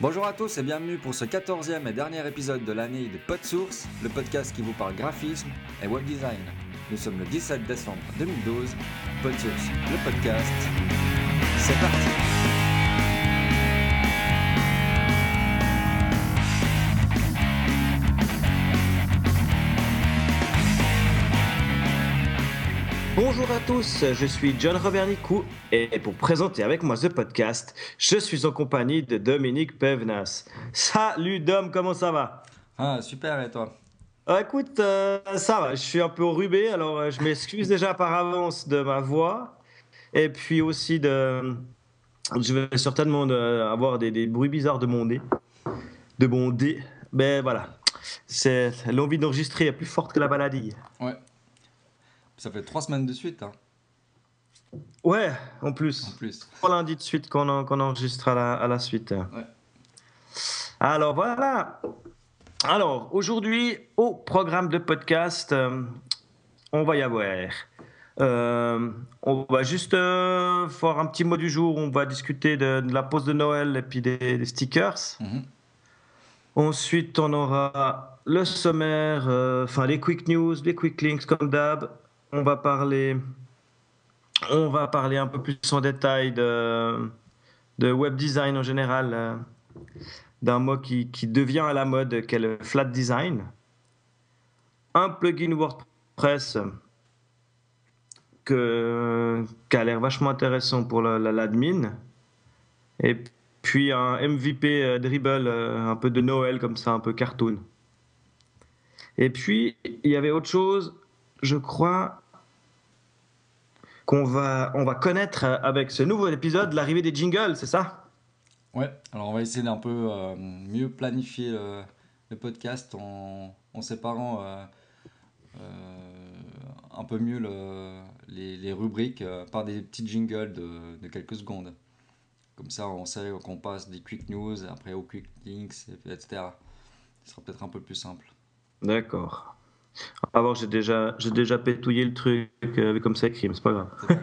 Bonjour à tous et bienvenue pour ce 14e et dernier épisode de l'année de PodSource, le podcast qui vous parle graphisme et web design. Nous sommes le 17 décembre 2012. PodSource, le podcast. C'est parti Bonjour à tous, je suis John Robert Nicou et pour présenter avec moi ce podcast, je suis en compagnie de Dominique Pevenas. Salut Dom, comment ça va? Ah, super, et toi? Euh, Écoute, euh, ça va, je suis un peu enrhumé, alors euh, je m'excuse déjà par avance de ma voix et puis aussi de... Je vais certainement euh, avoir des, des bruits bizarres de mon nez, de mon dé, mais voilà, c'est l'envie d'enregistrer est plus forte que la maladie. Ouais. Ça fait trois semaines de suite, hein, Ouais, en en plus. plus. Trois lundis de suite qu'on en- qu'on enregistre à la, à la suite. Ouais. Alors voilà. Alors aujourd'hui, au programme de podcast, euh, on va y avoir. euh, on va juste euh, faire un petit mot du jour. On va discuter de, de la pause de Noël et puis des, des stickers. Mhm. Ensuite, on aura le sommaire, enfin les quick news, les quick links comme d'hab. On va parler, un peu plus en détail de, web design en général, euh, d'un mot qui, devient à la mode, qu'est le flat design. Un plugin WordPress qui a l'air vachement intéressant pour la- la- l'admin. Et puis un MVP euh, dribble, euh, un peu de Noël comme ça, un peu cartoon. Et puis il y avait autre chose, je crois qu'on va, on va connaître euh, avec ce nouveau épisode l'arrivée des jingles, c'est ça? Ouais, alors on va essayer d'un peu euh, mieux planifier le, le podcast en, en séparant euh, euh, un peu mieux le- les, les rubriques par des petits jingles de, de quelques secondes. Comme ça, on sait qu'on passe des quick news, après aux quick links, etc. Ce sera peut-être un peu plus simple. D'accord. Alors j'ai déjà, j'ai déjà pétouillé le truc euh, comme ça écrit, mais c'est pas grave.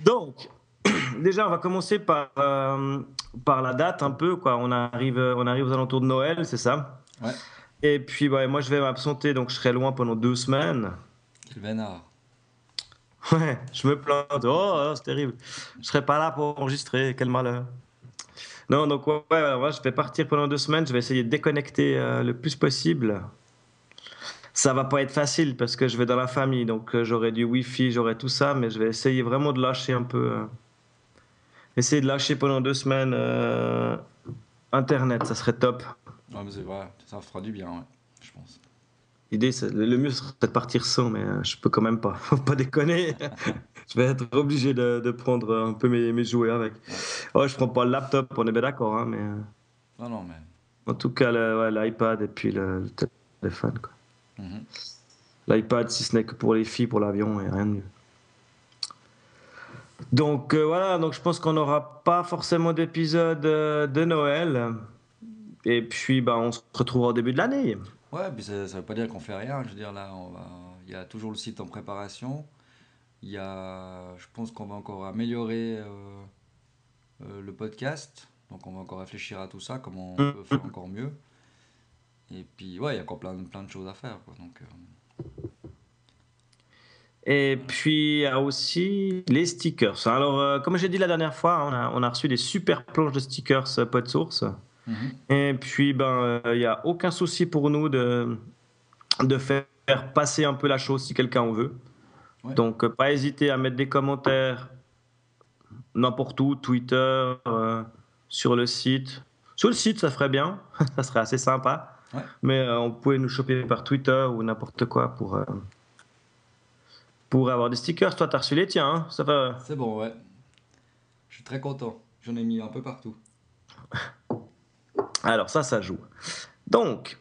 Donc, déjà, on va commencer par, euh, par la date un peu. Quoi. On, arrive, on arrive aux alentours de Noël, c'est ça? Ouais. Et puis, bah, moi, je vais m'absenter, donc je serai loin pendant deux semaines. Quel vénard. Ouais, je me plante. Oh, oh, c'est terrible. Je serai pas là pour enregistrer. Quel malheur. Non, donc, ouais, ouais, je vais partir pendant deux semaines. Je vais essayer de déconnecter euh, le plus possible. Ça va pas être facile parce que je vais dans la famille, donc euh, j'aurai du Wi-Fi, j'aurai tout ça, mais je vais essayer vraiment de lâcher un peu. euh, essayer de lâcher pendant deux semaines euh, Internet, ça serait top. Ouais, mais c'est vrai, ça fera du bien, ouais, je pense. L'idée, le mieux serait de partir sans, mais je peux quand même pas. Faut pas déconner. je vais être obligé de, de prendre un peu mes, mes jouets avec. Oh, je prends pas le laptop, on est bien d'accord, hein, mais Non, non, mais. en tout cas, ouais, l'iPad et puis le, le téléphone. quoi. Mhm. L'iPad, si ce n'est que pour les filles, pour l'avion, et rien de mieux. Donc euh, voilà, donc je pense qu'on n'aura pas forcément d'épisode euh, de Noël. Et puis, bah, on se retrouvera au début de l'année. Ouais, puis ça, ça veut pas dire qu'on fait rien. Je veux dire, là, il y a toujours le site en préparation. Il y a... Je pense qu'on va encore améliorer euh, euh, le podcast. Donc, on va encore réfléchir à tout ça, comment on peut faire encore mieux. Et puis, ouais, il y a encore plein, plein de choses à faire. Quoi. Donc, euh, Et puis, il y a aussi les stickers. Alors, euh, comme j'ai dit la dernière fois, on a, on a reçu des super planches de stickers euh, PodSource. mhm. Et puis, ben, euh, il n'y a aucun souci pour nous de, de faire passer un peu la chose si quelqu'un en veut. Ouais. Donc, pas hésiter à mettre des commentaires n'importe où, Twitter, euh, sur le site. Sur le site, ça ferait bien, ça serait assez sympa. Ouais. Mais euh, on pouvait nous choper par Twitter ou n'importe quoi pour, euh, pour avoir des stickers. Toi, t'as reçu les tiens, hein ça va C'est bon, ouais. Je suis très content. J'en ai mis un peu partout. Alors ça, ça joue. Donc,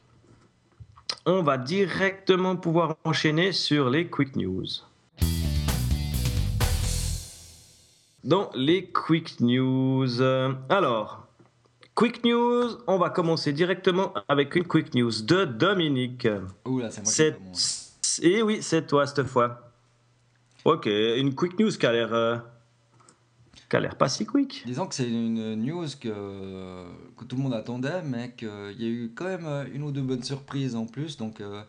on va directement pouvoir enchaîner sur les quick news. Dans les quick news, euh, alors, quick news, on va commencer directement avec une quick news de Dominique. Ouh là, c'est moi qui et oui, c'est toi cette fois. Ok, une quick news qui a l'air, euh, qui a l'air pas si quick. Disons que c'est une news que, que tout le monde attendait, mais qu'il y a eu quand même une ou deux bonnes surprises en plus. Donc, euh,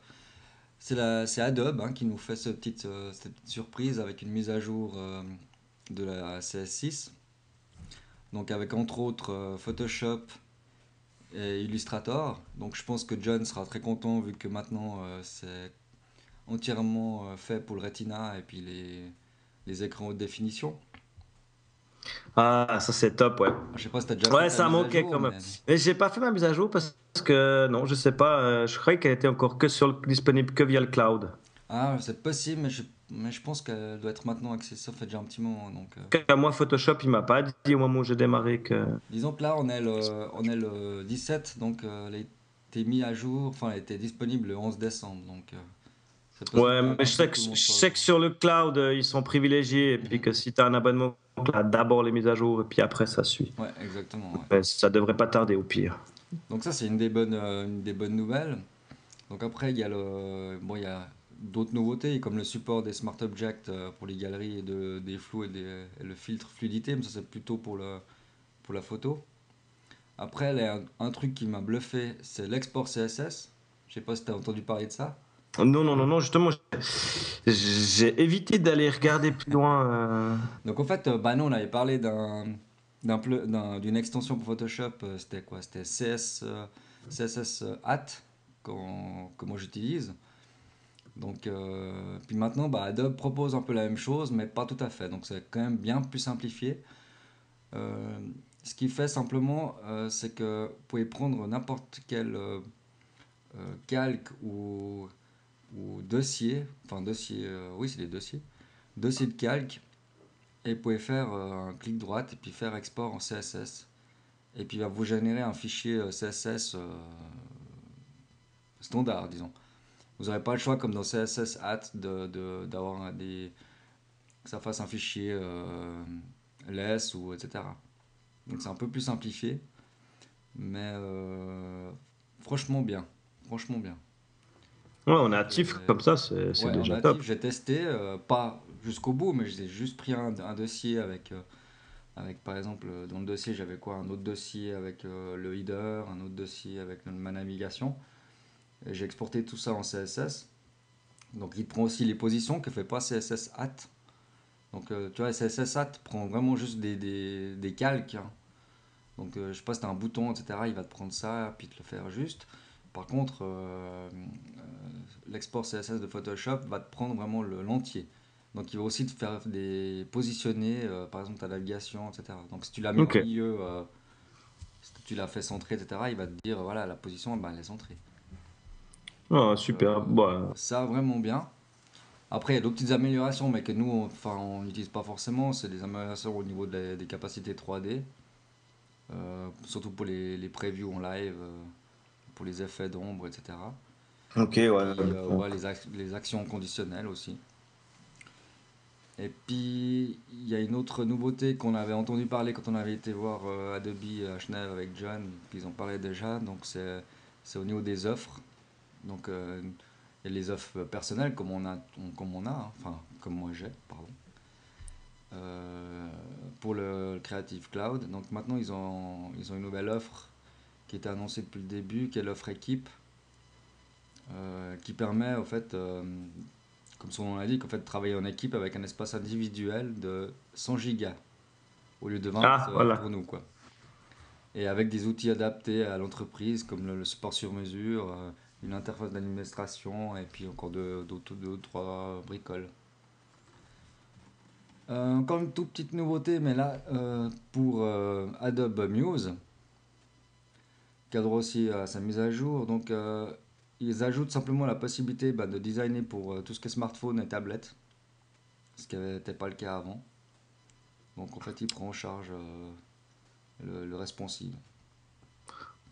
c'est Adobe hein, qui nous fait ce petite, euh, cette petite surprise avec une mise à jour euh, de la CS6. Donc, avec entre autres euh, Photoshop et Illustrator. Donc, je pense que John sera très content vu que maintenant euh, c'est entièrement euh, fait pour le Retina et puis les, les écrans haute définition. Ah, ça c'est top, ouais. Je sais pas si t'as déjà Ouais, fait ça manquait jour, quand même. mais- j'ai pas fait ma mise à jour parce que non, je sais pas. euh, je croyais qu'elle était encore que sur le- disponible que via le cloud. Ah, c'est possible, mais je, mais je pense qu'elle doit être maintenant accessible. Ça fait déjà un petit moment. Donc, euh, moi, Photoshop, il m'a pas dit au moment où j'ai démarré que. disons que là, on est le, on est le 17, donc euh, elle a été mise à jour, enfin, elle était disponible le 11 décembre. Donc, euh, Ouais, mais je sais que, je sais sur le cloud, euh, ils sont privilégiés et puis Mhm. que si tu as un abonnement, tu as d'abord les mises à jour et puis après ça suit. Ouais, exactement. ouais. Mais ça devrait pas tarder au pire. Donc ça, c'est une des bonnes, euh, une des bonnes nouvelles. Donc après, il y a le, bon, il y a d'autres nouveautés, comme le support des Smart Objects euh, pour les galeries et de, des flous et, des- et le filtre fluidité, mais ça c'est plutôt pour, le, pour la photo. Après, a un, un truc qui m'a bluffé, c'est l'export CSS. Je sais pas si tu as entendu parler de ça. Non, non, non, non, justement, j'ai- évité d'aller regarder plus loin. euh. Donc en fait, euh, bah nous on avait parlé d'une extension pour Photoshop, c'était quoi? C'était CS, CSS Hat, que moi j'utilise. Donc, euh, puis maintenant, bah, Adobe propose un peu la même chose, mais pas tout à fait. Donc c'est quand même bien plus simplifié. Euh, ce qui fait simplement, euh, c'est que vous pouvez prendre n'importe quel calque ou, ou dossier, enfin dossier, oui c'est des dossiers, dossier de calque, et vous pouvez faire un clic droit et puis faire export en CSS. Et puis il va vous générer un fichier CSS standard, disons. Vous n'aurez pas le choix, comme dans CSS Hat, de, de- d'avoir un- des, que ça fasse un fichier euh, less ou etc. Donc c'est un peu plus simplifié, mais euh, franchement bien. Franchement bien. Ouais, on est actif comme ça, c'est Ouais, déjà top. j'ai testé, euh, pas jusqu'au bout, mais j'ai juste pris un, un dossier avec, euh, avec, par exemple, dans le dossier, j'avais quoi? Un autre dossier avec euh, le header, un autre dossier avec ma navigation. J'ai exporté tout ça en CSS. Donc il prend aussi les positions que fait pas CSS Hat. Donc euh, tu vois, CSS Hat prend vraiment juste des, des, des calques. hein. Donc euh, je sais pas si t'as un bouton, etc. Il va te prendre ça, puis te le faire juste. Par contre, euh, euh, l'export CSS de Photoshop va te prendre vraiment le- l'entier. Donc il va aussi te faire des positionner, par exemple ta navigation, etc. Donc si tu l'as mis au milieu, si tu l'as fait centrer, etc., il va te dire voilà la position, ben, elle est centrée. Ah, super. Euh, Bon, Ça vraiment bien. Après il y a d'autres petites améliorations, mais que nous, on- enfin, on n'utilise pas forcément. C'est des améliorations au niveau de la- des capacités 3D, euh, surtout pour les, les previews en live, euh, pour les effets d'ombre, etc. ok, ouais. Puis, euh, ouais, les, ac- les actions conditionnelles aussi. Et puis, il y a une autre nouveauté qu'on avait entendu parler quand on avait été voir euh, Adobe à Genève avec John, puis ils en parlaient déjà, donc c'est c'est au niveau des offres. Donc, euh, il y a les offres personnelles comme on a, on- comme on a hein, enfin, comme moi j'ai, pardon, euh, pour le Creative Cloud. Donc maintenant, ils ont, ils ont une nouvelle offre qui était annoncée depuis le début, qui est l'offre équipe euh, qui permet, au fait, euh, comme son nom l'indique, en fait, de travailler en équipe avec un espace individuel de 100 gigas au lieu de 20 Ah, voilà. pour nous, quoi. Et avec des outils adaptés à l'entreprise, comme le, le support sur mesure, une interface d'administration, et puis encore deux, deux, deux trois bricoles. Euh, encore une toute petite nouveauté, mais là, euh, pour euh, Adobe Muse, droit aussi à sa mise à jour. Donc, ils ajoutent simplement la possibilité bah, de designer pour tout ce qui est smartphone et tablette, ce qui n'était pas le cas avant. Donc, en fait, il prend en charge le responsive.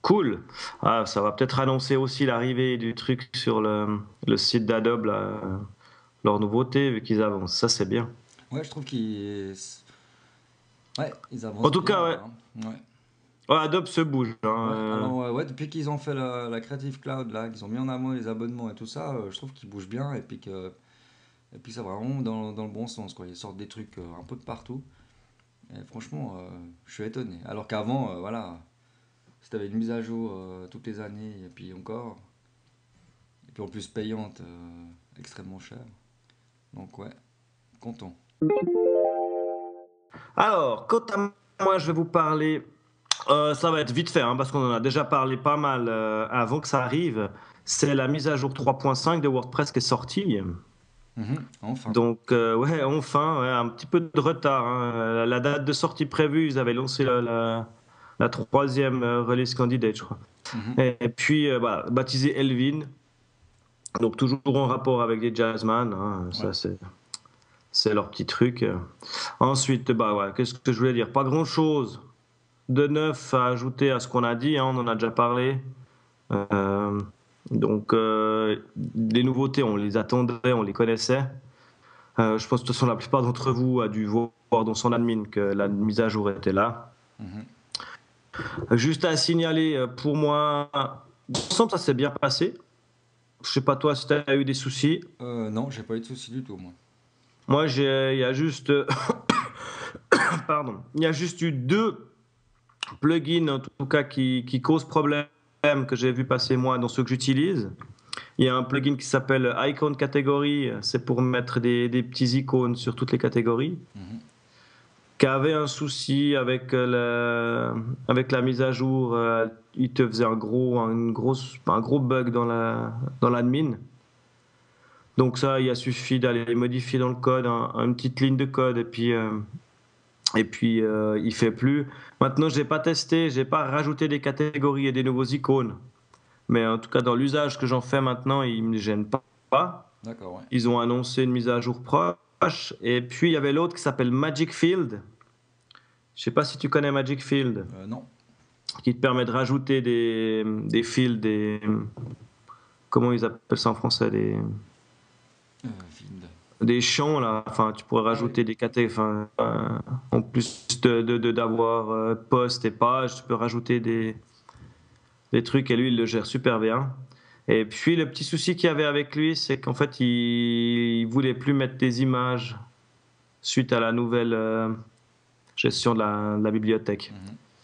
Cool. Ah, ça va peut-être annoncer aussi l'arrivée du truc sur le, le site d'Adobe, là, euh, leur nouveauté, vu qu'ils avancent. Ça, c'est bien. Ouais, je trouve qu'ils. Ouais, ils avancent. En tout bien, cas, ouais. hein. Ouais. Ouais, Adobe se bouge. hein, Ouais, euh. alors, ouais, ouais, depuis qu'ils ont fait la, la Creative Cloud, là, qu'ils ont mis en avant les abonnements et tout ça, euh, je trouve qu'ils bougent bien et puis que et puis ça va vraiment dans, dans le bon sens, quoi. Ils sortent des trucs euh, un peu de partout. Et franchement, je suis étonné. Alors qu'avant, voilà, si tu avais une mise à jour euh, toutes les années, et puis encore, et puis en plus payante, euh, extrêmement chère. Donc ouais, content. Alors, quant à moi, je vais vous parler. euh, ça va être vite fait, hein, parce qu'on en a déjà parlé pas mal avant que ça arrive. C'est la mise à jour 3.5 de WordPress qui est sortie. Mhm, enfin. Donc, euh, ouais, enfin, ouais, un petit peu de retard. hein. La date de sortie prévue, ils avaient lancé la, la- la troisième euh, release candidate, je crois. Mhm. Et, et puis, euh, voilà, baptisé Elvin. Donc, toujours en rapport avec les jazzman. hein, Ça, c'est, c'est leur petit truc. Ensuite, bah, ouais, qu'est-ce que je voulais dire? Pas grand-chose de neuf à ajouter à ce qu'on a dit. hein, on en a déjà parlé. Euh, donc, euh, les nouveautés, on les attendait, on les connaissait. Euh, je pense que de toute façon, la plupart d'entre vous a dû voir dans son admin que la mise à jour était là. Mhm. Juste à signaler, euh, pour moi, ensemble, ça s'est bien passé. Je sais pas toi si tu as eu des soucis. Euh, non, j'ai pas eu de soucis du tout, moi. Moi, il y a juste, pardon, il y a juste eu deux plugins en tout cas qui, qui causent problème que j'ai vu passer moi dans ceux que j'utilise. Il y a un plugin qui s'appelle Icon Category, c'est pour mettre des, des petits icônes sur toutes les catégories. Mhm. Qui avait un souci avec la, avec la mise à jour, euh, il te faisait un gros, une grosse, un gros bug dans la, dans l'admin. Donc ça, il a suffi d'aller modifier dans le code un- une petite ligne de code et puis euh, et puis euh, il fait plus. Maintenant, j'ai pas testé, j'ai pas rajouté des catégories et des nouveaux icônes. Mais en tout cas, dans l'usage que j'en fais maintenant, il me gêne pas. Ils ont annoncé une mise à jour proche. Et puis il y avait l'autre qui s'appelle Magic Field. Je sais pas si tu connais Magic Field, Euh, non. qui te permet de rajouter des, des fields, des comment ils appellent ça en français, des Euh, des champs là. Enfin tu pourrais rajouter des catégories enfin euh, en plus de de- de- d'avoir post et page tu peux rajouter des des trucs. Et lui il le gère super bien et puis le petit souci qu'il y avait avec lui c'est qu'en fait il, il voulait plus mettre des images suite à la nouvelle euh, gestion de la, de la bibliothèque.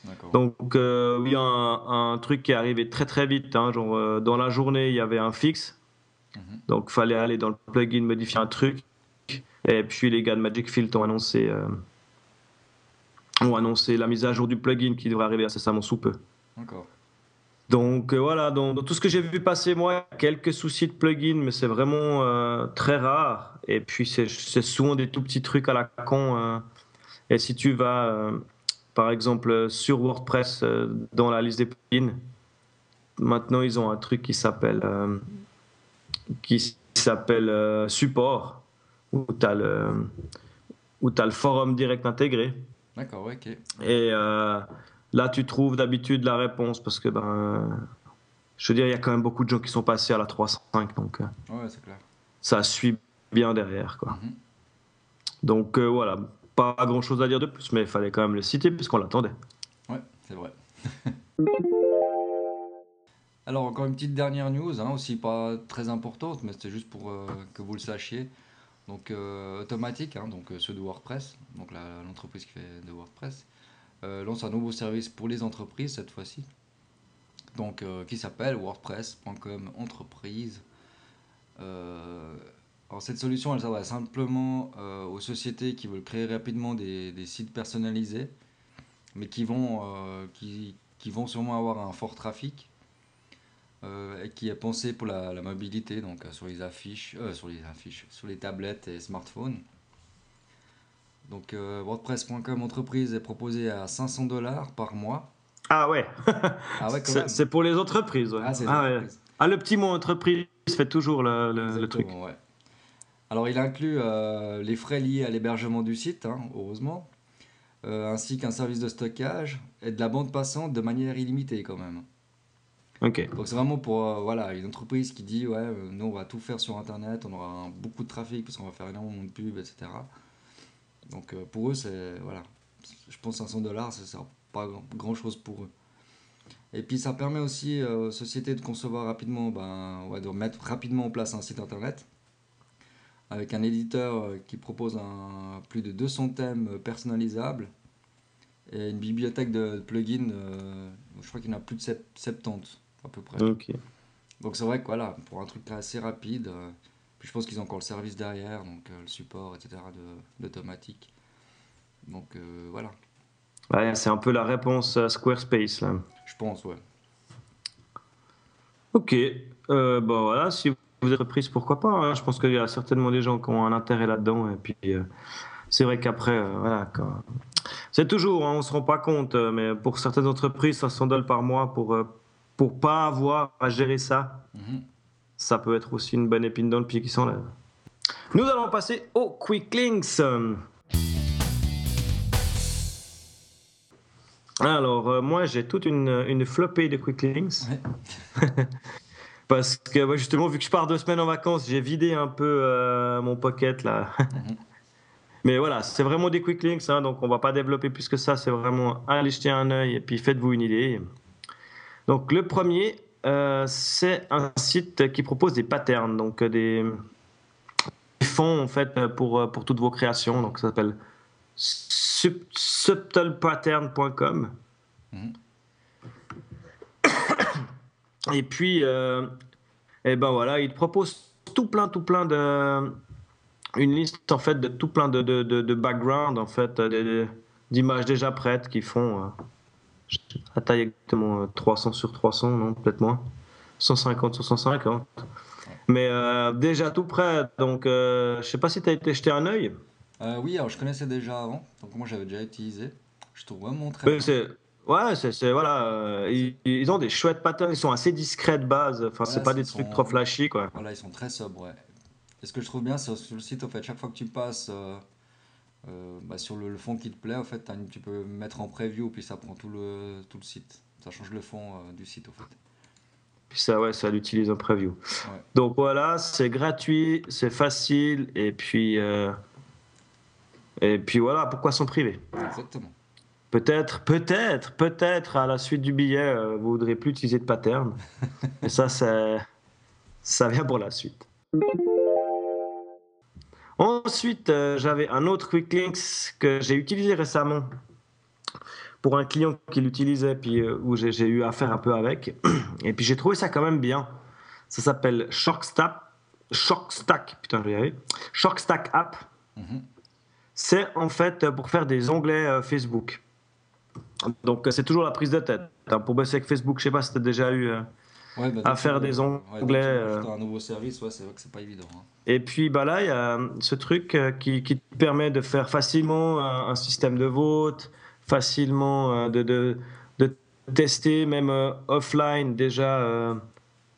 D'accord. donc euh, oui un, un truc qui est arrivé très très vite hein, genre euh, dans la journée il y avait un fixe Mhm. donc, il fallait aller dans le plugin, modifier un truc. Et puis, les gars de Magic Field ont annoncé, euh, ont annoncé la mise à jour du plugin qui devrait arriver incessamment sous peu. D'accord. Donc, euh, voilà, dans, dans tout ce que j'ai vu passer, moi, quelques soucis de plugin, mais c'est vraiment euh, très rare. Et puis, c'est souvent des tout petits trucs à la con. euh. et si tu vas, par exemple, sur WordPress, dans la liste des plugins, maintenant, ils ont un truc qui s'appelle qui s'appelle support, où tu as, t'as le forum direct intégré. D'accord, ok. Et là, tu trouves d'habitude la réponse parce que, ben, je veux dire, il y a quand même beaucoup de gens qui sont passés à la 3.5, donc euh, Ouais, clair. ça suit bien derrière. Quoi. Mhm. Donc euh, voilà, pas grand chose à dire de plus, mais il fallait quand même le citer puisqu'on l'attendait. Ouais, c'est vrai. Alors, encore une petite dernière news, hein, aussi pas très importante, mais c'était juste pour euh, que vous le sachiez. Donc, euh, Automatic, hein, donc ceux de WordPress, donc l'entreprise qui fait de WordPress, lance un nouveau service pour les entreprises cette fois-ci. Donc, euh, qui s'appelle WordPress.com Entreprise. Euh, alors, cette solution, elle s'adresse simplement euh, aux sociétés qui veulent créer rapidement des, sites personnalisés, mais qui vont, euh, qui, qui vont sûrement avoir un fort trafic euh, et qui est pensé pour la, la mobilité, donc euh, sur les affiches, euh, sur les affiches, sur les tablettes et smartphones. Donc euh, WordPress.com entreprise est proposé à 500 dollars par mois. Ah ouais, Ah ouais, c'est pour les entreprises. ouais. Ah, les Ah ouais. entreprises. Ah, le petit mot entreprise fait toujours le, le- le truc. Alors, il inclut euh, les frais liés à l'hébergement du site, hein, heureusement, euh, ainsi qu'un service de stockage et de la bande passante de manière illimitée quand même. Ok. Donc c'est vraiment pour euh, voilà, une entreprise qui dit ouais, nous on va tout faire sur Internet, on aura beaucoup de trafic parce qu'on va faire énormément de pubs, etc. Donc euh, pour eux, c'est voilà, je pense 500 dollars, ça sert pas grand, chose pour eux. Et puis ça permet aussi euh, aux sociétés de concevoir rapidement, ben, ouais, de mettre rapidement en place un site Internet avec un éditeur euh, qui propose un, plus de 200 thèmes personnalisables et une bibliothèque de plugins, euh, je crois qu'il y en a plus de 70 à peu près. Donc c'est vrai que voilà, pour un truc assez rapide, euh, puis je pense qu'ils ont encore le service derrière, donc euh, le support, etc. de- d'automatique. Donc euh, voilà, Ouais, c'est un peu la réponse à Squarespace là. je pense, ouais. Ok, euh, bon voilà, si vous êtes prise, pourquoi pas. hein. Je pense qu'il y a certainement des gens qui ont un intérêt là-dedans. Et puis, euh, c'est vrai qu'après, euh, voilà, c'est toujours, hein, on se rend pas compte, mais pour certaines entreprises, 500 dollars par mois pour euh, pour pas avoir à gérer ça, Mhm. Ça peut être aussi une bonne épine dans le pied qui s'enlève. Nous allons passer aux quick links. Alors, euh, moi, j'ai toute une, une flopée de quick links. Ouais. Parce que ouais, justement, vu que je pars deux semaines en vacances, j'ai vidé un peu euh, mon pocket là. Mais voilà, c'est vraiment des quick links, hein, donc on va pas développer plus que ça. C'est vraiment allez jeter un œil et puis faites-vous une idée. Donc le premier, euh, c'est un site qui propose des patterns, donc euh, des, des fonds en fait euh, pour, pour toutes vos créations. Donc ça s'appelle sub- subtlepattern.com. Mhm. Et puis, euh, eh ben voilà, il te propose tout plein, tout plein de. Une liste en fait de tout plein de, de, de, de background en fait, d'images déjà prêtes qui font. euh, à taille exactement euh, 300 sur 300, non, peut-être moins. 150 sur 150. Mais euh, déjà tout prêt, donc euh, je sais pas si tu as été jeter un œil. Euh, oui, alors je connaissais déjà avant, donc moi j'avais déjà utilisé. Je trouve vraiment très Mais bien. Ouais, c'est voilà, euh, ils, ils ont des chouettes patterns, ils sont assez discrets de base. Enfin, c'est Voilà, pas c'est des son- trucs trop flashy, quoi. Voilà, ils sont très sobres, ouais. Et ce que je trouve bien, c'est sur le site, en fait, chaque fois que tu passes euh, euh, bah, sur le, le fond qui te plaît, en fait, tu peux mettre en preview, puis ça prend tout le, tout le site. Ça change le fond euh, du site, en fait. Puis ça, ouais, ça l'utilise en preview. Ouais. Donc voilà, c'est gratuit, c'est facile, et puis, euh, et puis voilà, pourquoi s'en priver? Exactement. Peut-être, peut-être, peut-être à la suite du billet, vous voudrez plus utiliser de pattern. Et ça, ça vient pour la suite. Ensuite, euh, j'avais un autre Quick Links que j'ai utilisé récemment pour un client qui l'utilisait, puis euh, où j'ai eu affaire un peu avec. Et puis j'ai trouvé ça quand même bien. Ça s'appelle Shockstack. Shockstack, putain, je vais y arriver. App. Mhm. C'est en fait pour faire des onglets euh, Facebook. Donc euh, c'est toujours la prise de tête. Hein, Pour bosser avec Facebook, je sais pas si tu as déjà eu. Euh, Ouais, bah, À faire tu- des onglets, dès que tu euh. rajoutes un nouveau service, ouais, c'est vrai que c'est pas évident. hein. Et puis bah là, il y a ce truc euh, qui, qui te permet de faire facilement un, un système de vote, facilement euh, de, de, de tester même euh, offline déjà euh,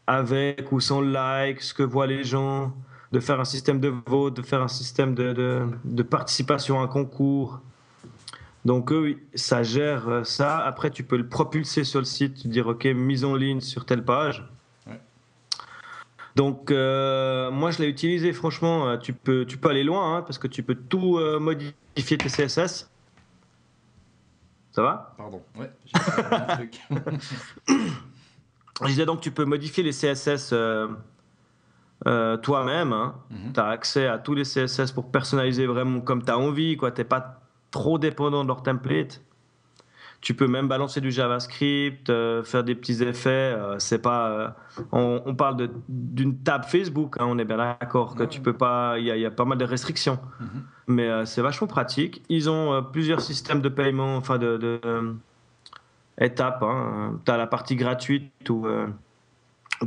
avec ou sans like, ce que voient les gens, de faire un système de vote, de faire un système de, de, de participation à un concours. Donc eux, oui, ça gère euh, ça. Après, tu peux le propulser sur le site, dire OK, mise en ligne sur telle page. Ouais. Donc euh, moi, je l'ai utilisé. Franchement, euh, tu peux, tu peux aller loin hein, parce que tu peux tout euh, modifier tes CSS. Ça va? Pardon, ouais, un truc. Je disais donc tu peux modifier les CSS euh, euh, toi-même. hein. Mhm. Tu as accès à tous les CSS pour personnaliser vraiment comme tu as envie. Tu n'es pas trop dépendant de leur template. Tu peux même balancer du JavaScript, euh, faire des petits effets. euh, c'est pas, euh, on, on parle d'une table Facebook, hein, on est bien d'accord que tu peux pas. Il y, a- il y a pas mal de restrictions, Mhm. mais c'est vachement pratique. Ils ont plusieurs systèmes de paiement, enfin de, de, étapes. Tu as la partie gratuite où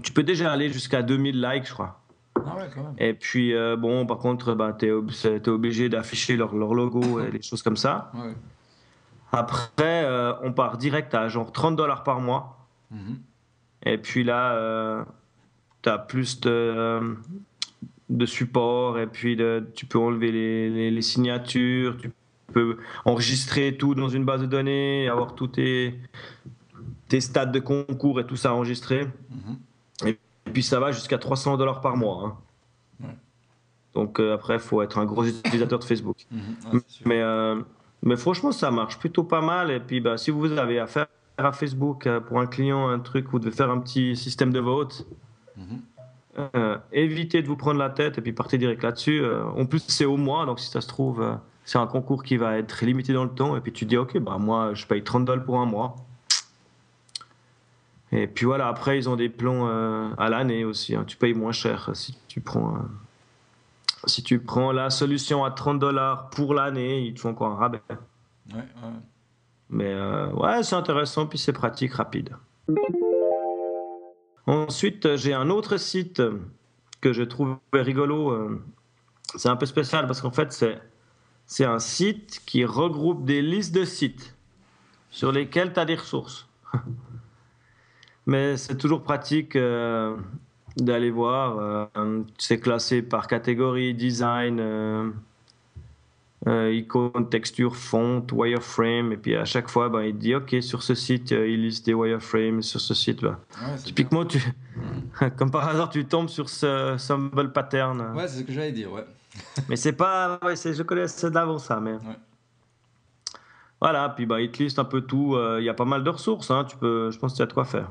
tu peux déjà aller jusqu'à 2000 likes, je crois. Ah ouais, quand même. Et puis, euh, bon, par contre, bah, tu es, obligé d'afficher leur, leur logo et des choses comme ça. Ouais. Après, euh, on part direct à genre 30 dollars par mois. Mhm. Et puis là, tu as plus de, euh, de support. Et puis, de- tu peux enlever les, les- les signatures. Tu peux enregistrer tout dans une base de données, avoir tous tes, tes stats de concours et tout ça enregistré. Mhm. Et puis ça va jusqu'à 300 dollars par mois. hein. Ouais. Donc euh, après, il faut être un gros utilisateur de Facebook. Mhm. Ouais. Mais, euh, mais franchement, ça marche plutôt pas mal. Et puis bah, si vous avez affaire à Facebook euh, pour un client, un truc, vous devez faire un petit système de vote. Mhm. euh, évitez de vous prendre la tête et puis partez direct là-dessus. En plus, c'est au mois, donc si ça se trouve, c'est un concours qui va être limité dans le temps, et puis tu dis, ok, bah moi, je paye 30 dollars pour un mois. Et puis voilà, après, ils ont des plans euh, à l'année aussi. Hein. Tu payes moins cher si tu prends, euh, si tu prends la solution à 30 dollars pour l'année, ils te font encore un rabais. Ouais, ouais. Mais euh, ouais, c'est intéressant, puis c'est pratique, rapide. Ensuite, j'ai un autre site que je trouve rigolo. C'est un peu spécial parce qu'en fait, c'est, c'est un site qui regroupe des listes de sites sur lesquels tu as des ressources. Mais c'est toujours pratique euh, d'aller voir. Euh, c'est classé par catégorie, design, euh, icône, texture, font, wireframe. Et puis à chaque fois, ben, il dit OK, sur ce site, il liste des wireframes. Sur ce site, typiquement, tu, comme par hasard, tu tombes sur ce symbol pattern. Ouais, c'est ce que j'allais dire, ouais. mais c'est pas. Ouais, je connais d'avant ça, mais. Voilà, puis bah, il te liste un peu tout. Il y a pas mal de ressources, hein, tu peux, je pense que tu as de quoi faire.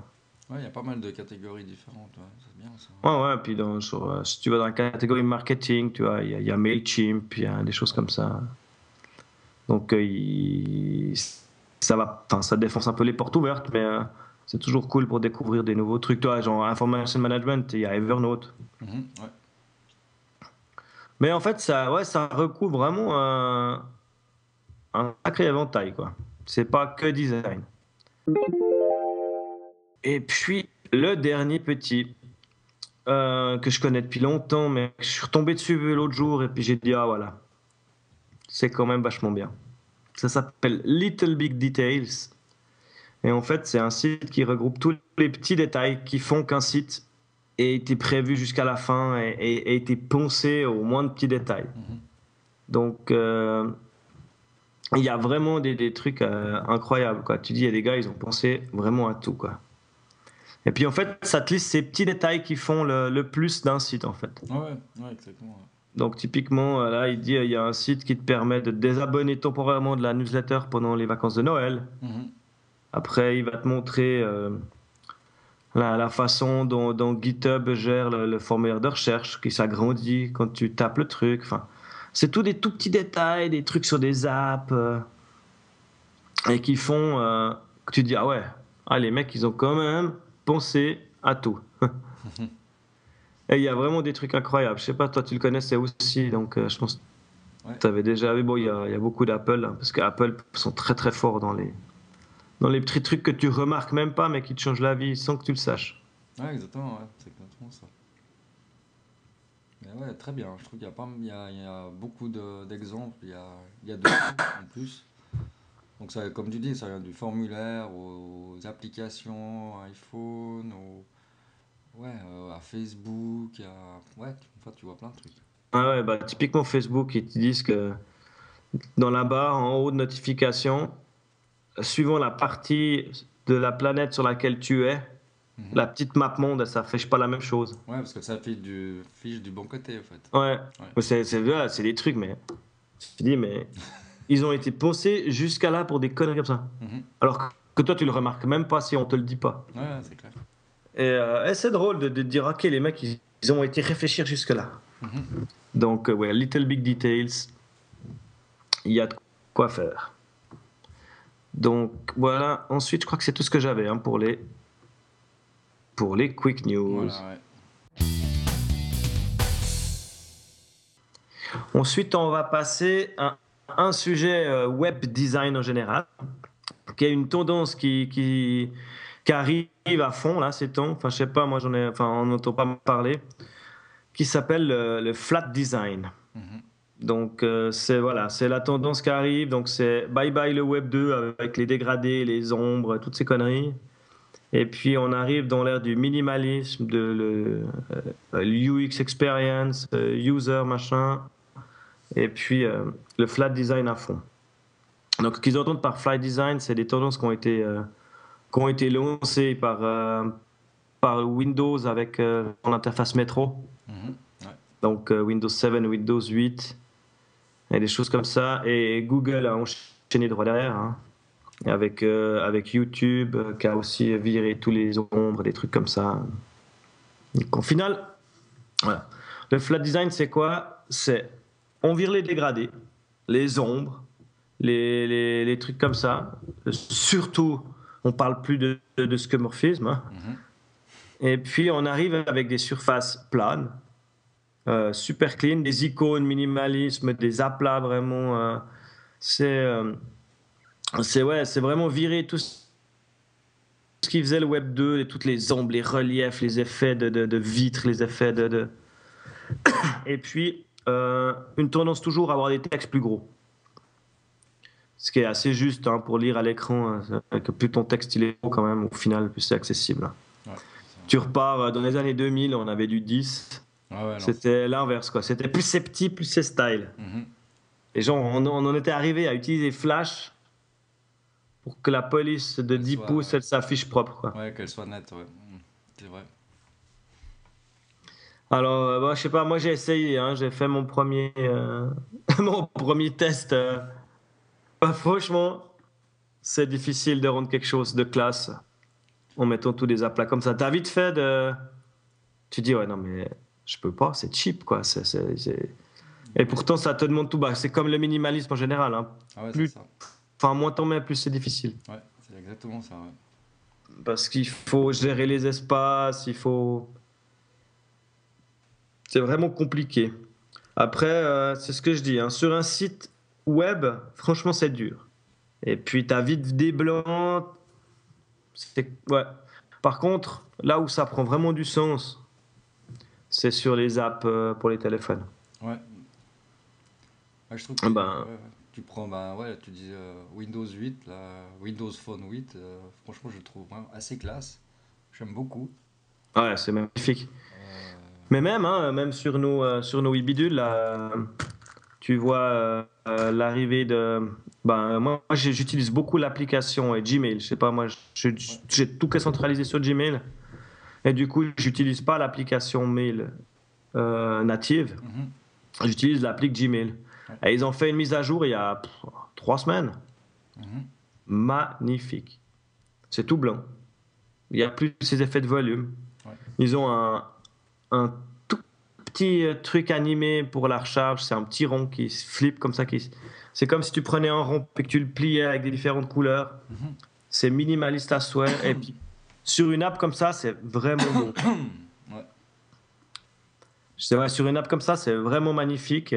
Ouais, il y a pas mal de catégories différentes. C'est bien ça. Ouais, ouais. Puis dans, sur, euh, si tu vas dans la catégorie marketing, tu vois, il y, y a MailChimp, il y a des choses comme ça. Donc, euh, ça va, ça défonce un peu les portes ouvertes, mais euh, c'est toujours cool pour découvrir des nouveaux trucs. Toi, genre Information Management, il y a Evernote. Ouais. Mais en fait, ça, ouais, ça recouvre vraiment un, un sacré éventail, quoi. C'est pas que design. Et puis, le dernier petit, euh, que je connais depuis longtemps, mais je suis retombé dessus l'autre jour et puis j'ai dit, ah voilà, c'est quand même vachement bien. Ça s'appelle Little Big Details. Et en fait, c'est un site qui regroupe tous les petits détails qui font qu'un site ait été prévu jusqu'à la fin et, ait été poncé au moins de petits détails. Mhm. Donc, euh, il y a vraiment des, des trucs euh, incroyables. Quoi. Tu dis, il y a des gars, ils ont pensé vraiment à tout. Quoi. Et puis en fait, ça te liste ces petits détails qui font le, le plus d'un site en fait. Ouais, ouais, exactement. Donc typiquement, euh, là, il dit il y a un site qui te permet de désabonner temporairement de la newsletter pendant les vacances de Noël. Mhm. Après, il va te montrer euh, la, la, façon dont, dont, GitHub gère le, formulaire de recherche, qui s'agrandit quand tu tapes le truc. Enfin, c'est tout des tout petits détails, des trucs sur des apps, euh, et qui font que tu dis ah ouais, ah, les mecs, ils ont quand même penser à tout. Et il y a vraiment des trucs incroyables. Je sais pas, toi tu le connaissais aussi, donc euh, je pense que tu avais déjà vu. Bon, il y a, beaucoup d'Apple, hein, parce qu'Apple sont très très forts dans les, dans les petits trucs que tu remarques même pas, mais qui te changent la vie sans que tu le saches. Ouais, exactement, c'est exactement ça. Mais ouais, très bien. Je trouve qu'il y a, pas, il y a, il y a beaucoup d'exemples, il y a, il y a de en plus. Donc, ça, comme tu dis, ça vient du formulaire aux applications, iPhone, ouais, euh, à Facebook, à... ouais, tu vois plein de trucs. Ah ouais, bah, typiquement Facebook, ils te disent que dans la barre en haut de notification, suivant la partie de la planète sur laquelle tu es, mhm. la petite map monde, ça fiche pas la même chose. Ouais, parce que ça fiche du, fiche du bon côté, en fait. Ouais, ouais. c'est des trucs, mais tu dis, mais ils ont été pensés jusqu'à là pour des conneries comme ça. Mhm. Alors que toi, tu le remarques même pas si on te le dit pas. Ouais, c'est clair. Et, euh, c'est drôle de, dire, ok, les mecs, ils, ont été réfléchir jusque-là. Mhm. Donc, euh, ouais, Little Big Details, il y a de quoi faire. Donc, voilà. Ensuite, je crois que c'est tout ce que j'avais hein, pour, les, pour les quick news. Ensuite, on va passer à un sujet euh, web design en général, qui est une tendance qui, qui, qui arrive à fond là ces temps. Enfin, je sais pas, moi j'en ai, enfin, on n'entend pas parler, qui s'appelle le, flat design. Mm-hmm. Donc euh, c'est voilà, c'est la tendance qui arrive. Donc c'est bye bye le web 2 avec les dégradés, les ombres, toutes ces conneries. Et puis on arrive dans l'ère du minimalisme, de le, euh, UX experience, user machin et puis euh, le flat design à fond. Donc, ce qu'ils entendent par flat design, c'est des tendances qui ont été, euh, qui ont été lancées par, euh, par Windows avec son interface métro. Mhm, Donc, Windows 7, Windows 8, et des choses comme ça. Et Google a enchaîné droit derrière. Hein. avec, avec YouTube, qui a aussi viré tous les ombres, des trucs comme ça. Donc, au final, voilà. Le flat design, c'est quoi? C'est on vire les dégradés, les ombres, les, les, les trucs comme ça. Surtout, on parle plus de, de. Hein. Mhm. Et puis, on arrive avec des surfaces planes, euh, super clean, des icônes, minimalisme, des aplats vraiment. euh, c'est, euh, c'est ouais, c'est vraiment virer tout ce qui faisait le Web 2, et toutes les ombres, les reliefs, les effets de, de, de vitres, les effets de. de... Et puis, euh, une tendance toujours à avoir des textes plus gros. Ce qui est assez juste hein, pour lire à l'écran, hein, que plus ton texte il est gros quand même, au final, plus c'est accessible. Ouais, Tu repars euh, dans les années 2000, on avait du 10. Ah ouais. C'était l'inverse, quoi. C'était plus c'est petit, plus c'est style. Mhm. Les gens, on, on en était arrivé à utiliser Flash pour que la police de Elle 10 soit- pouces, elle s'affiche propre, quoi. Ouais, qu'elle soit nette, ouais. Mhm. C'est vrai. Alors, euh, bah, je sais pas, moi j'ai essayé, hein, j'ai fait mon premier, euh, mon premier test. euh. Bah, franchement, c'est difficile de rendre quelque chose de classe en mettant tous des aplats comme ça. T'as vite fait de. Tu dis, ouais, non, mais je peux pas, c'est cheap, quoi. Et pourtant, ça te demande tout bas. C'est comme le minimalisme en général. hein. Ah ouais, Plus- c'est ça. Enfin, moins t'en mets, plus c'est difficile. Ouais, c'est exactement ça, ouais. Parce qu'il faut gérer les espaces, il faut. C'est vraiment compliqué. Après, euh, c'est ce que je dis, hein, sur un site web, franchement, c'est dur. Et puis, tu as vite des blancs. Ouais. Par contre, là où ça prend vraiment du sens, c'est sur les apps euh, pour les téléphones. Ouais. Ouais, je trouve que ben. tu prends, ben ouais, tu dis euh, Windows 8, là, Windows Phone 8, euh, franchement, je le trouve assez classe. J'aime beaucoup. Ouais, c'est magnifique. Euh, Mais même, hein, même sur nos, euh, sur nos là, euh, tu vois euh, l'arrivée de. Ben, moi, j'utilise beaucoup l'application Gmail. Je sais pas, moi, j'ai tout qui est centralisé sur Gmail. Et du coup, j'utilise pas l'application mail euh, native. mhm. J'utilise l'appli Gmail. Et ils ont fait une mise à jour il y a pff, trois semaines. Mhm. Magnifique. C'est tout blanc. Il n'y a plus ces effets de volume. Ouais. Ils ont un, un tout petit euh, truc animé pour la recharge. C'est un petit rond qui se flippe comme ça. Qui... C'est comme si tu prenais un rond et que tu le pliais avec des différentes couleurs. Mhm. C'est minimaliste à souhait. et puis, sur une app comme ça, c'est vraiment bon. Ouais. C'est vrai, sur une app comme ça, c'est vraiment magnifique.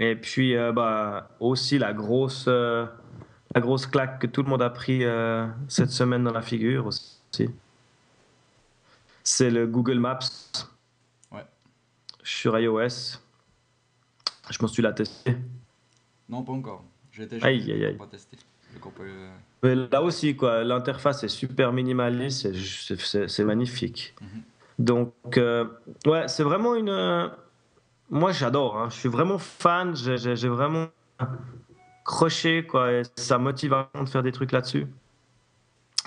Et puis, euh, bah, aussi la grosse, euh, la grosse claque que tout le monde a pris euh, cette semaine dans la figure aussi. C'est le Google Maps. Sur iOS. Je pense que tu l'as testé. Non, pas encore. J'ai été Aïe, aïe, aïe. pas testé. Peut, euh, Mais là aussi, quoi, l'interface est super minimaliste, c'est- magnifique. Mhm. Donc, euh, ouais, c'est vraiment une. euh, Moi, j'adore. hein. Je suis vraiment fan. J'ai vraiment croché, quoi. Et ça motive à de faire des trucs là-dessus.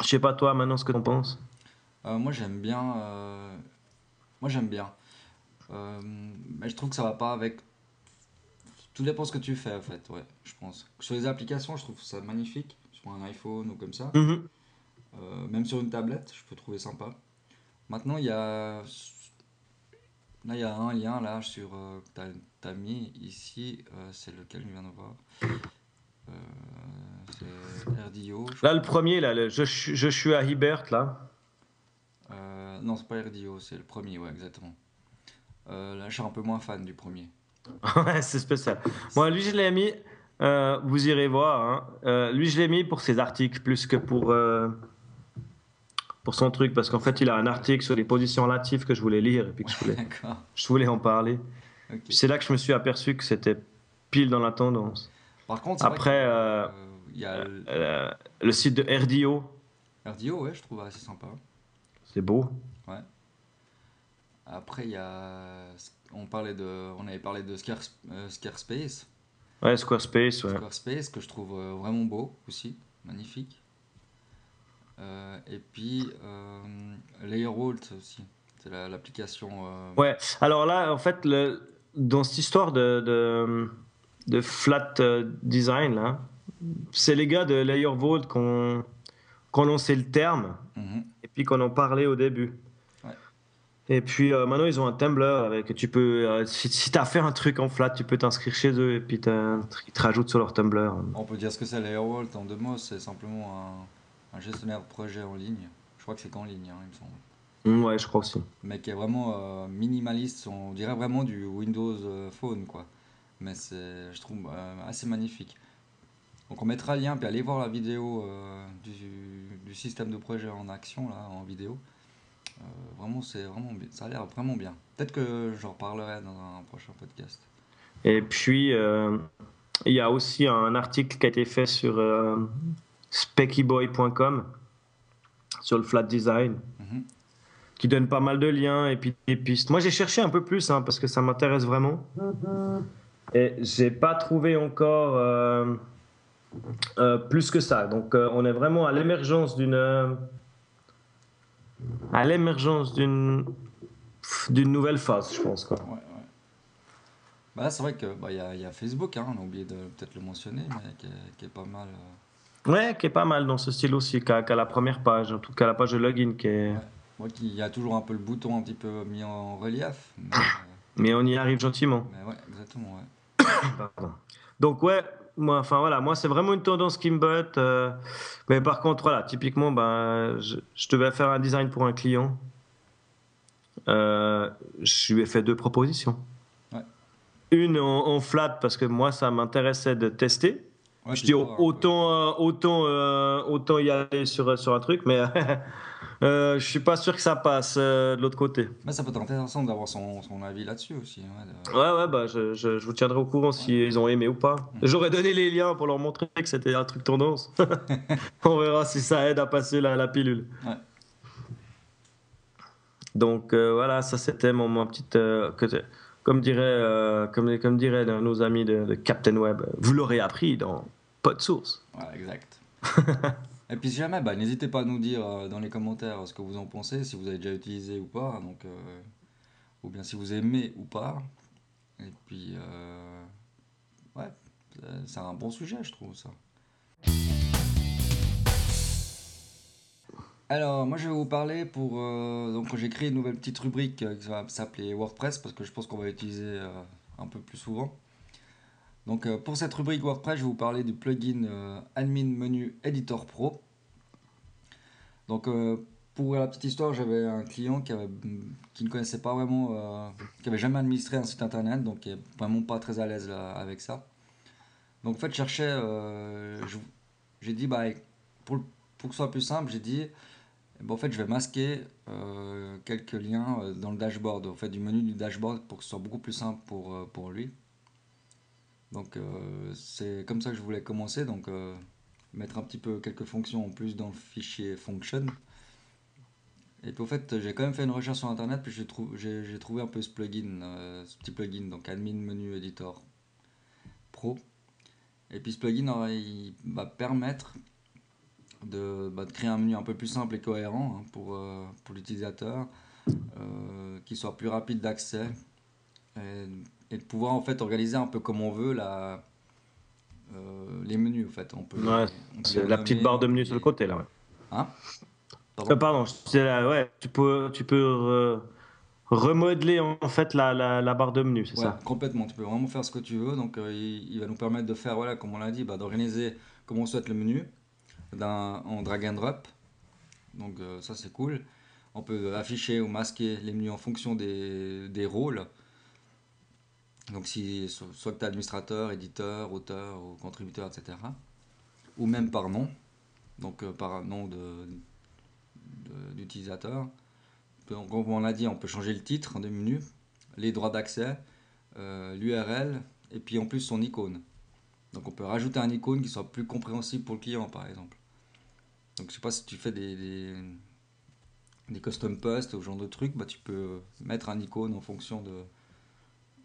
Je sais pas toi, maintenant, ce que t'en penses. Euh, moi j'aime bien. Moi j'aime bien. Euh, Mais je trouve que ça va pas avec. Tout dépend ce que tu fais en fait, ouais, je pense. Sur les applications, je trouve ça magnifique. Sur un iPhone ou comme ça. Mhm. Euh, même sur une tablette, je peux trouver sympa. Maintenant, il y a. Là, il y a un lien là sur. Euh, t'as- mis ici. euh, c'est lequel je viens de voir C'est RDO. Là, le premier, là, le je, suis- je suis à Hibert, là. Non, c'est pas RDO, c'est le premier, ouais, exactement. Euh, là, je suis un peu moins fan du premier. Ouais, c'est spécial. Moi, lui, je l'ai mis. euh, vous irez voir. hein. Euh, lui, je l'ai mis pour ses articles plus que pour, euh, pour son truc. Parce qu'en fait, il a un article sur les positions relatives que je voulais lire et puis que je voulais, je voulais en parler. C'est là que je me suis aperçu que c'était pile dans la tendance. Par contre, Après, il y a le- le site de RDO, RDO, ouais, je trouve assez sympa. c'est beau. Après, il y a. On, parlait de... On avait parlé de euh, Scarespace. Ouais, Squarespace, ouais. Squarespace, que je trouve euh, vraiment beau aussi, magnifique. Euh, et puis, Layerwalt aussi. C'est la- l'application. Ouais, alors là, en fait, le, dans cette histoire de, de, de flat design, là, c'est les gars de Layer Vault qui ont, qui ont lancé le terme mhm. et puis qu'on en parlait au début. Et puis euh, maintenant, ils ont un Tumblr avec tu peux, euh, si, tu as fait un truc en flat, tu peux t'inscrire chez eux et puis ils te rajoutent sur leur Tumblr. On peut dire ce que c'est l'Airwall en deux mots, c'est simplement un, gestionnaire de projet en ligne. Je crois que c'est qu'en ligne, hein, il me semble. Mm, ouais, je crois aussi. Mais qui est vraiment euh, minimaliste, on dirait vraiment du Windows Phone, quoi. Mais c'est, je trouve, assez magnifique. Donc on mettra le lien, puis allez voir la vidéo du, du, système de projet en action, là, en vidéo. Euh, vraiment, c'est vraiment Ça a l'air vraiment bien. Peut-être que j'en reparlerai dans un prochain podcast. Et puis, euh, il y a aussi un article qui a été fait sur euh, speckyboy.com sur le flat design. Mhm. Qui donne pas mal de liens et puis des pistes. Moi, j'ai cherché un peu plus hein, parce que ça m'intéresse vraiment. Et j'ai pas trouvé encore plus que ça. Donc, on est vraiment à l'émergence d'une à l'émergence d'une d'une nouvelle phase, je pense. Quoi. Ouais, Bah, c'est vrai qu'il bah, y, a, y, a Facebook, hein, on a oublié de peut-être le mentionner, mais qui est, qui est pas mal. Euh... Ouais, qui est pas mal dans ce style aussi, qu'à la première page, en tout cas la page de login. Qui est... Ouais. il y a toujours un peu le bouton un petit peu mis en relief. Mais, mais on y arrive gentiment. Mais ouais, exactement, ouais. Donc, ouais, moi, enfin voilà, moi c'est vraiment une tendance qui me botte. Euh, mais par contre, voilà, typiquement, ben, je, devais faire un design pour un client. Euh, je lui ai fait deux propositions. Une en, flat parce que moi ça m'intéressait de tester. je dis autant, euh, autant, autant y aller sur, sur un truc, mais Euh, je suis pas sûr que ça passe euh, de l'autre côté. Mais ça peut être intéressant d'avoir son, son, avis là-dessus aussi. Hein, ouais, ouais, bah, je, je, vous tiendrai au courant si ils ont aimé ou pas. J'aurais donné les liens pour leur montrer que c'était un truc tendance. On verra si ça aide à passer la, la pilule. Ouais. Donc euh, voilà, ça c'était mon, mon petite. comme dirait, comme, comme dirait nos amis de, de Captain Web, vous l'aurez appris dans Pod Source. Ouais, exact. Et puis si jamais, bah, n'hésitez pas à nous dire euh, dans les commentaires ce que vous en pensez, si vous avez déjà utilisé ou pas, donc, euh, ou bien si vous aimez ou pas. Et puis, euh, ouais, c'est un bon sujet, je trouve ça. Alors, moi je vais vous parler pour. donc, j'ai créé une nouvelle petite rubrique qui va s'appeler WordPress parce que je pense qu'on va l'utiliser un peu plus souvent. Donc euh, pour cette rubrique WordPress, je vais vous parler du plugin euh, Admin Menu Editor Pro. Donc euh, pour la petite histoire, j'avais un client qui, qui ne connaissait pas vraiment, qui avait jamais administré un site internet, donc qui est vraiment pas très à l'aise avec ça. Donc en fait, cherchais, j'ai dit, bah, pour, que ce soit plus simple, j'ai dit, en fait, je vais masquer quelques liens dans le dashboard, en fait, du menu du dashboard pour que ce soit beaucoup plus simple pour lui. Donc euh, c'est comme ça que je voulais commencer, donc euh, mettre un petit peu quelques fonctions en plus dans le fichier function. Et puis au fait, j'ai quand même fait une recherche sur internet, puis j'ai trouvé un peu ce plugin, euh, ce petit plugin, donc admin menu editor pro. Et puis ce plugin, il va permettre de, bah, de, créer un menu un peu plus simple et cohérent hein, pour, pour l'utilisateur, qui soit plus rapide d'accès, et de pouvoir en fait organiser un peu comme on veut la, euh, les menus en fait. On peut, la petite barre de menus sur le côté là. Ouais. Hein? Pardon, euh, pardon ouais, tu peux, tu peux remodeler en fait la, la, la barre de menu, c'est ça? Complètement, tu peux vraiment faire ce que tu veux. Donc euh, il, va nous permettre de faire, voilà, comme on l'a dit, bah, d'organiser comme on souhaite le menu en drag and drop. Donc ça c'est cool. On peut afficher ou masquer les menus en fonction des, des rôles. Donc, si, soit que tu es administrateur, éditeur, auteur ou contributeur, etc. Ou même par nom, donc euh, par nom d'utilisateur. De, comme on l'a dit, on peut changer le titre des menus, les droits d'accès, euh, l'URL et puis en plus son icône. Donc on peut rajouter un icône qui soit plus compréhensible pour le client par exemple. Donc je sais pas si tu fais des, des, des custom posts ou ce genre de trucs, bah, tu peux mettre un icône en fonction de,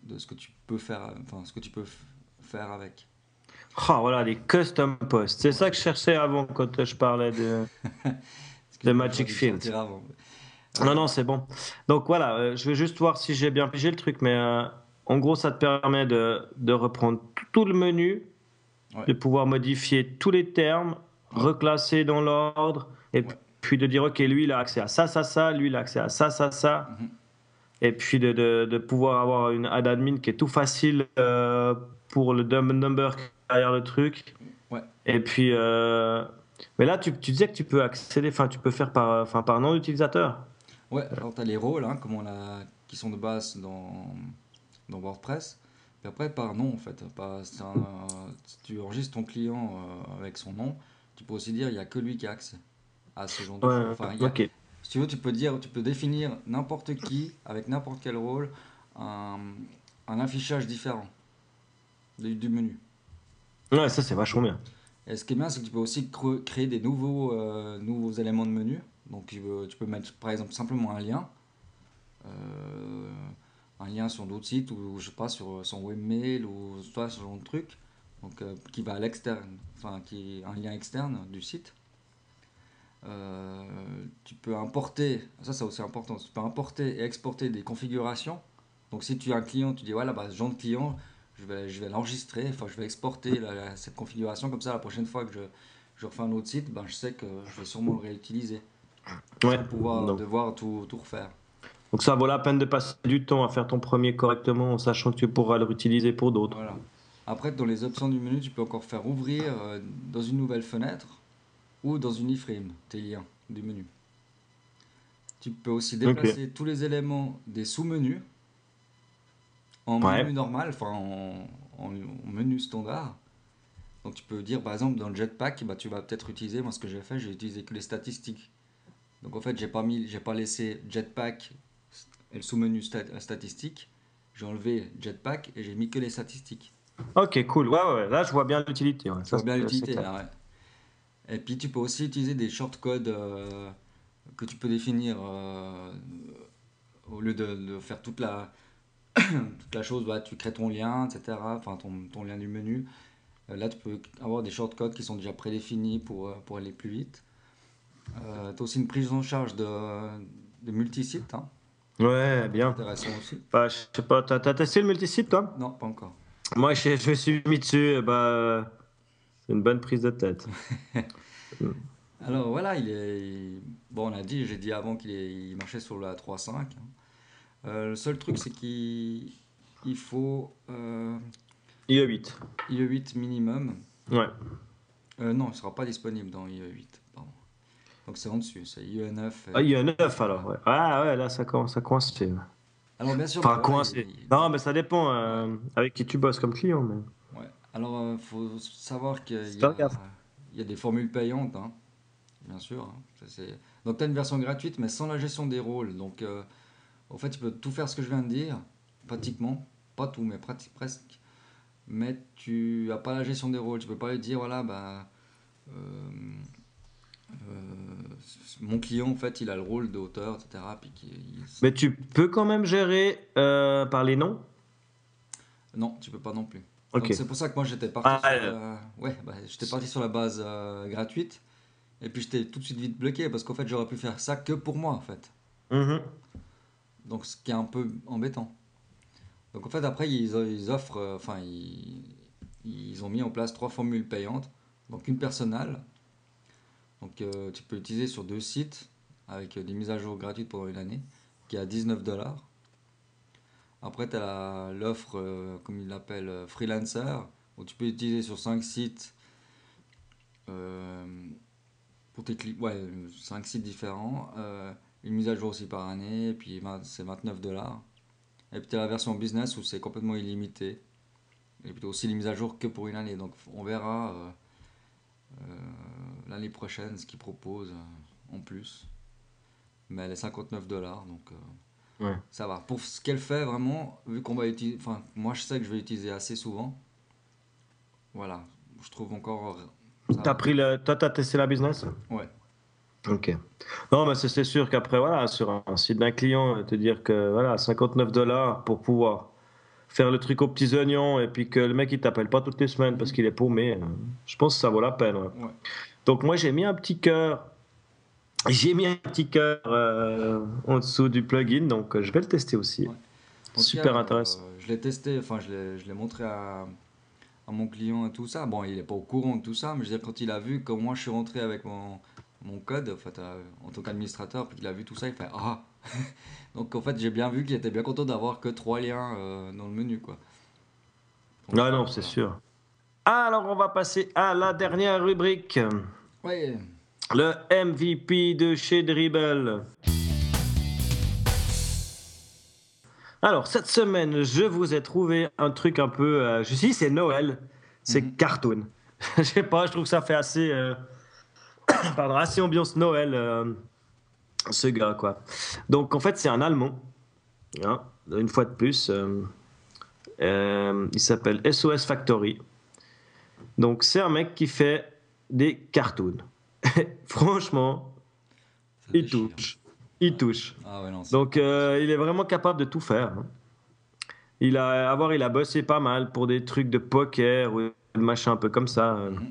de ce que tu peux faire, enfin ce que tu peux faire avec. Ah voilà, les custom posts. C'est ça que je cherchais avant quand je parlais de, de Magic Field. Non, non, c'est bon. Donc voilà, euh, je vais juste voir si j'ai bien pigé le truc, mais euh, en gros, ça te permet de, de reprendre tout le menu, de pouvoir modifier tous les termes, reclasser dans l'ordre, et puis de dire, OK, lui, il a accès à ça, ça, ça, lui, il a accès à ça, ça, ça. Mhm. Et puis de, de, de pouvoir avoir une ad admin qui est tout facile euh, pour le dumb number derrière le truc. Ouais. Et puis, euh, mais là, tu, tu, disais que tu peux accéder, enfin, tu peux faire par, enfin, par nom d'utilisateur. Ouais, alors tu as les rôles hein, comme on a, qui sont de base dans, dans WordPress. Puis après, par nom, en fait. Pas, si tu enregistres ton client euh, avec son nom, tu peux aussi dire il n'y a que lui qui a accès à ce genre de Ouais, choses. Enfin, il y a- ok. Si tu veux, tu peux dire, tu peux définir n'importe qui avec n'importe quel rôle un, un affichage différent du, du menu. Ouais, ça c'est vachement bien. Et ce qui est bien, c'est que tu peux aussi créer des nouveaux, euh, nouveaux éléments de menu. Donc tu, veux- tu peux mettre par exemple simplement un lien, euh, un lien sur d'autres sites ou je sais pas sur son webmail ou toi ce genre de truc. Donc euh, qui va à l'externe, enfin qui est un lien externe du site. Euh, tu peux importer, ça c'est aussi important, tu peux importer et exporter des configurations. Donc si tu as un client, tu dis voilà, bah, ce genre de client, je vais, je vais l'enregistrer, enfin je vais exporter la- la- cette configuration, comme ça la prochaine fois que je, je refais un autre site, ben, je sais que je vais sûrement le réutiliser. Ouais. Sans pouvoir Donc, devoir tout, tout refaire. donc ça vaut la peine de passer du temps à faire ton premier correctement, en sachant que tu pourras le réutiliser pour d'autres. Voilà. Après, dans les options du menu, tu peux encore faire ouvrir euh, dans une nouvelle fenêtre ou dans une iframe tes liens du menu. Tu peux aussi déplacer tous les éléments des sous-menus en Ouais. menu normal, enfin en, en- en menu standard. Donc tu peux dire par exemple dans le jetpack, bah, tu vas peut-être utiliser, moi ce que j'ai fait, j'ai utilisé que les statistiques. Donc en fait, j'ai pas mis, j'ai pas laissé jetpack et le sous-menu stat- statistique. J'ai enlevé jetpack et j'ai mis que les statistiques. Ok, cool. Ouais, ouais, là je vois bien l'utilité. Ouais. Ça, vois bien l'utilité là, ouais. Et puis tu peux aussi utiliser des shortcodes euh, que tu peux définir euh, au lieu de, de faire toute la, toute la chose, ouais, tu crées ton lien, etc. Enfin ton, ton lien du menu. Euh, là tu peux avoir des shortcodes qui sont déjà prédéfinis pour, euh, pour aller plus vite. tu as aussi une prise en charge de, de multisites, hein, Ouais, bien. intéressant aussi. Bah, je sais pas, t'as t'as testé le multisite toi? Non, pas encore. Moi je, je me suis mis dessus, bah, une bonne prise de tête. Alors voilà, il est. Bon, on a dit, j'ai dit avant qu'il est- marchait sur la 3.5. hein. Euh, le seul truc, c'est qu'il il faut euh, IE8. IE8 minimum. Ouais. Euh, non, il ne sera pas disponible dans IE8. Pardon. Donc c'est en dessus, c'est IE9. Ah, IE9 alors, ouais. Ah ouais, là ça commence à coincer. Alors bien sûr, Enfin, bah, coincer. il- Non, mais ça dépend euh, avec qui tu bosses comme client. Mais... Alors il faut savoir qu'il y, y a des formules payantes, hein, bien sûr. hein. Ça, Donc tu as une version gratuite, mais sans la gestion des rôles. Donc euh, en fait, tu peux tout faire ce que je viens de dire, pratiquement. Pas tout, mais presque. Mais tu n'as pas la gestion des rôles. Tu peux pas lui dire, voilà, bah, euh, euh, mon client, en fait, il a le rôle d'auteur, etc. Puis qu'il- il- mais tu peux quand même gérer euh, par les noms? Non, tu peux pas non plus. Ok. Donc c'est pour ça que moi j'étais parti, Ah, sur, la... ouais, bah, j'étais parti sur la base euh, gratuite. Et puis j'étais tout de suite vite bloqué parce qu'en fait j'aurais pu faire ça que pour moi en fait. Mhm. Donc ce qui est un peu embêtant. Donc en fait après ils, ils offrent, euh, enfin ils, ils ont mis en place trois formules payantes. Donc une personnelle. Donc euh, tu peux l'utiliser sur deux sites avec des mises à jour gratuites pendant une année qui est à 19 dollars. Après tu as l'offre, euh, comme ils l'appellent, euh, freelancer, où tu peux utiliser sur 5 sites euh, pour ouais, 5 sites différents. une mise à jour aussi par année, et puis c'est 29 dollars. Et puis tu as la version business où c'est complètement illimité. Et puis t'as aussi les mises à jour que pour une année. Donc on verra l'année prochaine ce qu'ils proposent en plus. Mais elle est 59 dollars, donc Ouais. ça va. Pour ce qu'elle fait vraiment, vu qu'on va utiliser, enfin moi je sais que je vais l'utiliser assez souvent. Voilà, je trouve encore. ça T'as pris le... Toi, t'as testé la business? Ouais. Ok. Non, mais c'est sûr qu'après, voilà, sur un, site d'un client, te dire que voilà, 59 dollars pour pouvoir faire le truc aux petits oignons et puis que le mec il t'appelle pas toutes les semaines parce qu'il est paumé, euh, je pense que ça vaut la peine. Ouais. Donc moi j'ai mis un petit cœur, j'ai mis un petit cœur euh, en dessous du plugin, donc euh, je vais le tester aussi. Ouais. Super cas, intéressant. euh, je l'ai testé, enfin je l'ai, montré à, à mon client et tout ça. Bon, il n'est pas au courant de tout ça, mais je veux dire, quand il a vu que moi je suis rentré avec mon, mon code, en, fait, en tant qu'administrateur, puis il a vu tout ça, il fait Ah Donc en fait, j'ai bien vu qu'il était bien content d'avoir que trois liens dans le menu. quoi. non, non, c'est sûr. Alors, on va passer à la dernière rubrique. Oui. Le MVP de chez Dribble. Alors, cette semaine, je vous ai trouvé un truc un peu. Euh, je suis c'est Noël. C'est mhm. cartoon. je sais pas, je trouve que ça fait assez. Euh, pardon, assez ambiance Noël, euh, ce gars, quoi. Donc, en fait, c'est un Allemand. Hein, une fois de plus. il s'appelle SOS Factory. Donc, c'est un mec qui fait des cartoons. Franchement, il touche. Il touche. Ah Donc, euh, il est vraiment capable de tout faire. Hein. Il a, avoir, il a bossé pas mal pour des trucs de poker ou de machin un peu comme ça. Mhm.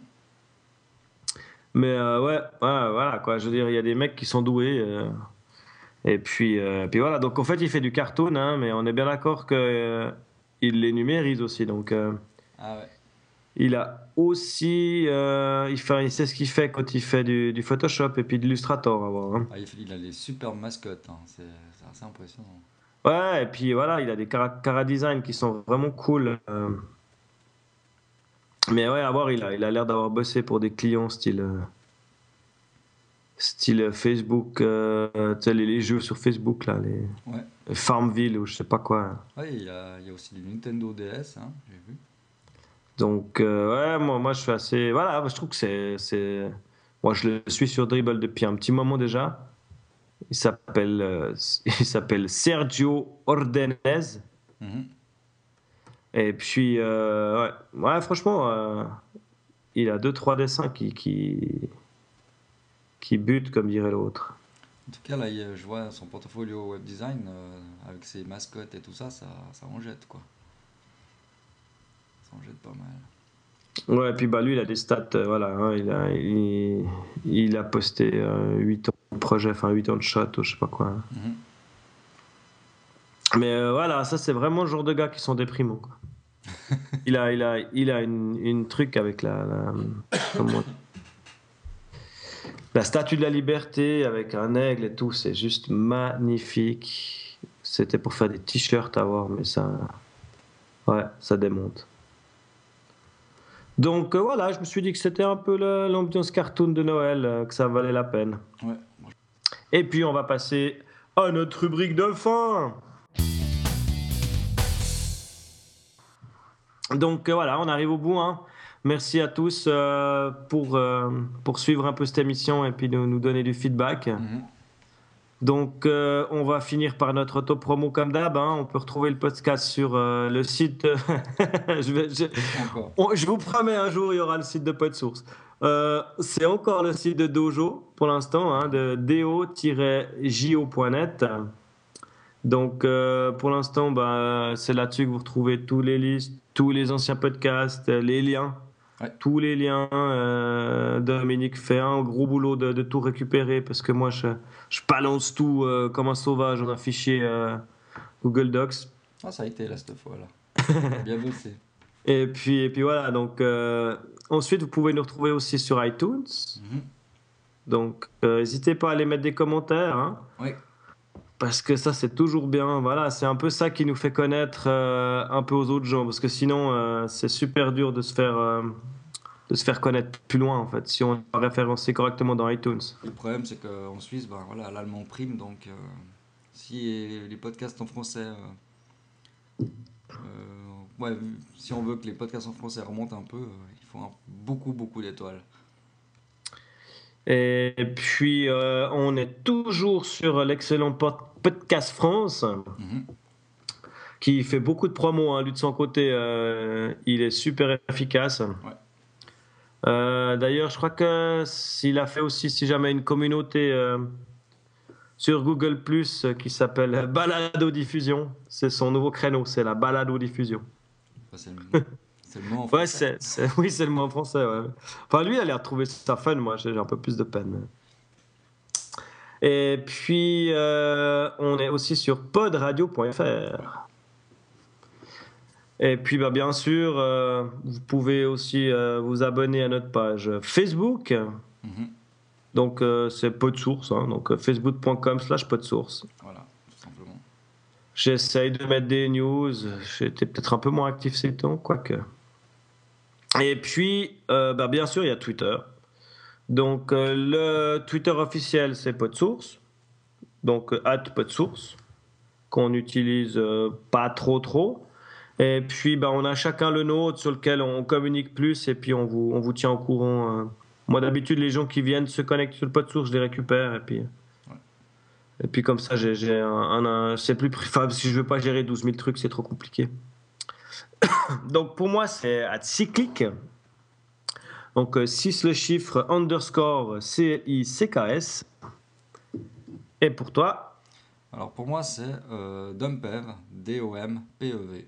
Mais euh, ouais, voilà quoi. Je veux dire, il y a des mecs qui sont doués. Euh. et puis, puis voilà. Donc en fait, il fait du cartoon, hein, mais on est bien d'accord qu'il les numérise aussi. Donc, ah ouais. Il a aussi, euh, il, fait, il sait ce qu'il fait quand il fait du, du Photoshop et puis de l'Illustrator. Hein. Ah, il, a des super mascottes, hein. c'est assez impressionnant. Ouais, et puis voilà, il a des cara, design qui sont vraiment cool. Euh. Mais ouais, à voir, il a l'air il a d'avoir bossé pour des clients style, euh, style Facebook, tu sais, les, jeux sur Facebook, là, les Farmville ou je sais pas quoi. Ouais, il y a, il y a aussi du Nintendo DS, hein, j'ai vu. Donc, euh, ouais, moi, moi, je suis assez. Voilà, je trouve que c'est. Moi, je le suis sur Dribble depuis un petit moment déjà. Il s'appelle, euh, il s'appelle Sergio Ordenez. Mhm. Et puis, euh, ouais. ouais. franchement, il a deux, trois dessins qui, qui, qui butent, comme dirait l'autre. En tout cas, là, je vois son portfolio web design avec ses mascottes et tout ça, ça, ça en jette, quoi. Ça jette pas mal. Ouais, et puis bah, lui, il a des stats, euh, voilà, hein, il, a, il, a posté 8 euh, ans de projet, enfin 8 ans de shot ou je sais pas quoi. Mhm. Mais euh, voilà, ça c'est vraiment le genre de gars qui sont déprimants. Quoi. il a, il a, il a une, une truc avec la, la, la statue de la liberté avec un aigle et tout, c'est juste magnifique. C'était pour faire des t-shirts à voir, mais ça, ouais, ça démonte. Donc euh, voilà, je me suis dit que c'était un peu l'ambiance cartoon de Noël, euh, que ça valait la peine. Et puis on va passer à notre rubrique de fin. Donc euh, voilà, on arrive au bout. Hein. Merci à tous pour, pour suivre un peu cette émission et puis de nous donner du feedback. Mhm. Donc, euh, on va finir par notre auto-promo comme d'hab. Hein. On peut retrouver le podcast sur euh, le site. je, vous promets, un jour, il y aura le site de PodSource. Euh, c'est encore le site de Dojo pour l'instant, hein, de do-jo.net. Donc, pour l'instant, bah, c'est là-dessus que vous retrouvez tous les listes, tous les anciens podcasts, les liens tous les liens. Euh, Dominique fait un gros boulot de, tout récupérer parce que moi, je, je balance tout euh, comme un sauvage dans un fichier euh, Google Docs. Ah, ça a été là cette fois-là. Bien bossé. Et puis, et puis voilà, donc ensuite, vous pouvez nous retrouver aussi sur iTunes. Mhm. Donc, n'hésitez pas à aller mettre des commentaires. Hein. Oui parce que ça c'est toujours bien. Voilà c'est un peu ça qui nous fait connaître euh, un peu aux autres gens. Parce que sinon euh, c'est super dur de se faire euh, de se faire connaître plus loin en fait si on est référencé correctement dans iTunes. Le problème c'est qu'en Suisse ben, voilà l'allemand prime donc si les podcasts en français ouais, si on veut que les podcasts en français remontent un peu il faut beaucoup beaucoup d'étoiles et puis, on est toujours sur l'excellent Podcast France, mhm. qui fait beaucoup de promos, hein, lui de son côté, euh, il est super efficace. Euh, d'ailleurs, je crois que s'il a fait aussi, si jamais, une communauté euh, sur Google Plus qui s'appelle Balado Diffusion. C'est son nouveau créneau, c'est la Balado Diffusion. c'est le, mot en français. oui, c'est le mot en français. Enfin, lui, il a retrouvé ça fun. Moi, j'ai un peu plus de peine. Et puis, euh, on est aussi sur podradio.fr. Et puis, bah, bien sûr, euh, vous pouvez aussi euh, vous abonner à notre page Facebook. Mhm. Donc c'est de source, hein. donc facebook.com slash peu de source. Voilà, tout simplement. J'essaye de mettre des news. J'étais peut-être un peu moins actif ces temps, quoique. Et puis, euh, bah, bien sûr, il y a Twitter. Donc, euh, le Twitter officiel, c'est pas de source. Donc, euh, at pas de source, qu'on utilise euh, pas trop trop. Et puis, bah, on a chacun le nôtre sur lequel on communique plus et puis on vous, on vous tient au courant. euh. Moi, d'habitude, les gens qui viennent se connecter sur le pod source, je les récupère et puis. Et puis comme ça, j'ai j'ai un, un- un- c'est plus, enfin, si je veux pas gérer 12 000 trucs, c'est trop compliqué. Donc pour moi, c'est à cyclique. Donc 6 le chiffre underscore C-I-C-K-S. Et pour toi, Alors pour moi, c'est euh, Dumpev, D-O-M-P-E-V.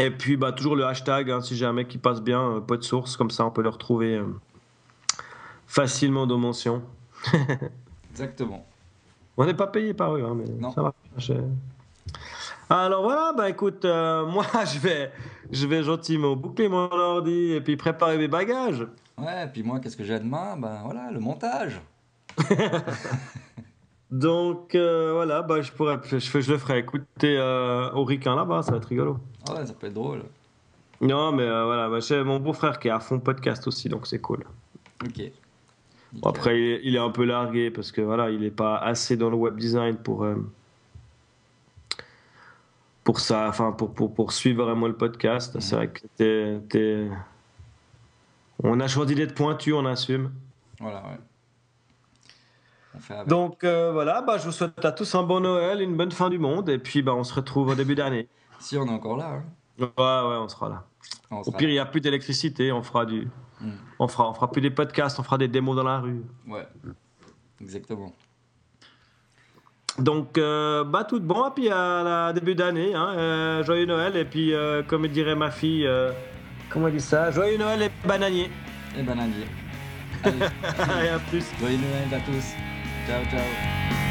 et puis bah, toujours le hashtag, hein, si j'ai un mec qui passe bien, euh, pas de source, comme ça on peut le retrouver euh, facilement dans mention. Exactement. On n'est pas payé par eux, hein, mais Non. ça va. Alors voilà, bah écoute, euh, moi je vais, je vais gentiment boucler mon ordi et puis préparer mes bagages. Ouais, et puis moi, qu'est-ce que j'ai demain? Ben voilà, le montage. Donc euh, voilà, bah je pourrais, je, je le ferai écouter euh, au ricain là-bas, ça va être rigolo. Ah ouais, ça peut être drôle. Non, mais euh, voilà, bah, j'ai mon beau-frère qui est à fond podcast aussi, donc c'est cool. Ok. Bon, après, il est, il est un peu largué parce que voilà, il n'est pas assez dans le web design pour pour ça, enfin pour, pour, pour suivre vraiment le podcast. C'est vrai que t'es- t'es- on a choisi d'être pointu, on assume. Voilà, ouais. Donc euh, voilà, bah, je vous souhaite à tous un bon Noël, une bonne fin du monde, et puis bah, on se retrouve au début d'année. Si on est encore là, hein. Ouais, ouais, on sera là. On Au sera pire, il n'y a plus d'électricité, on fera du, Mm. on fera, on fera plus des podcasts, on fera des démos dans la rue. Ouais. Exactement. Donc, euh, bah, tout de bon, et puis à la début d'année, hein, euh, joyeux Noël, et puis, euh, comme dirait ma fille, comment elle dit ça Joyeux Noël et bananier. Et bananier. Allez, et à plus. joyeux Noël à tous. Ciao, ciao.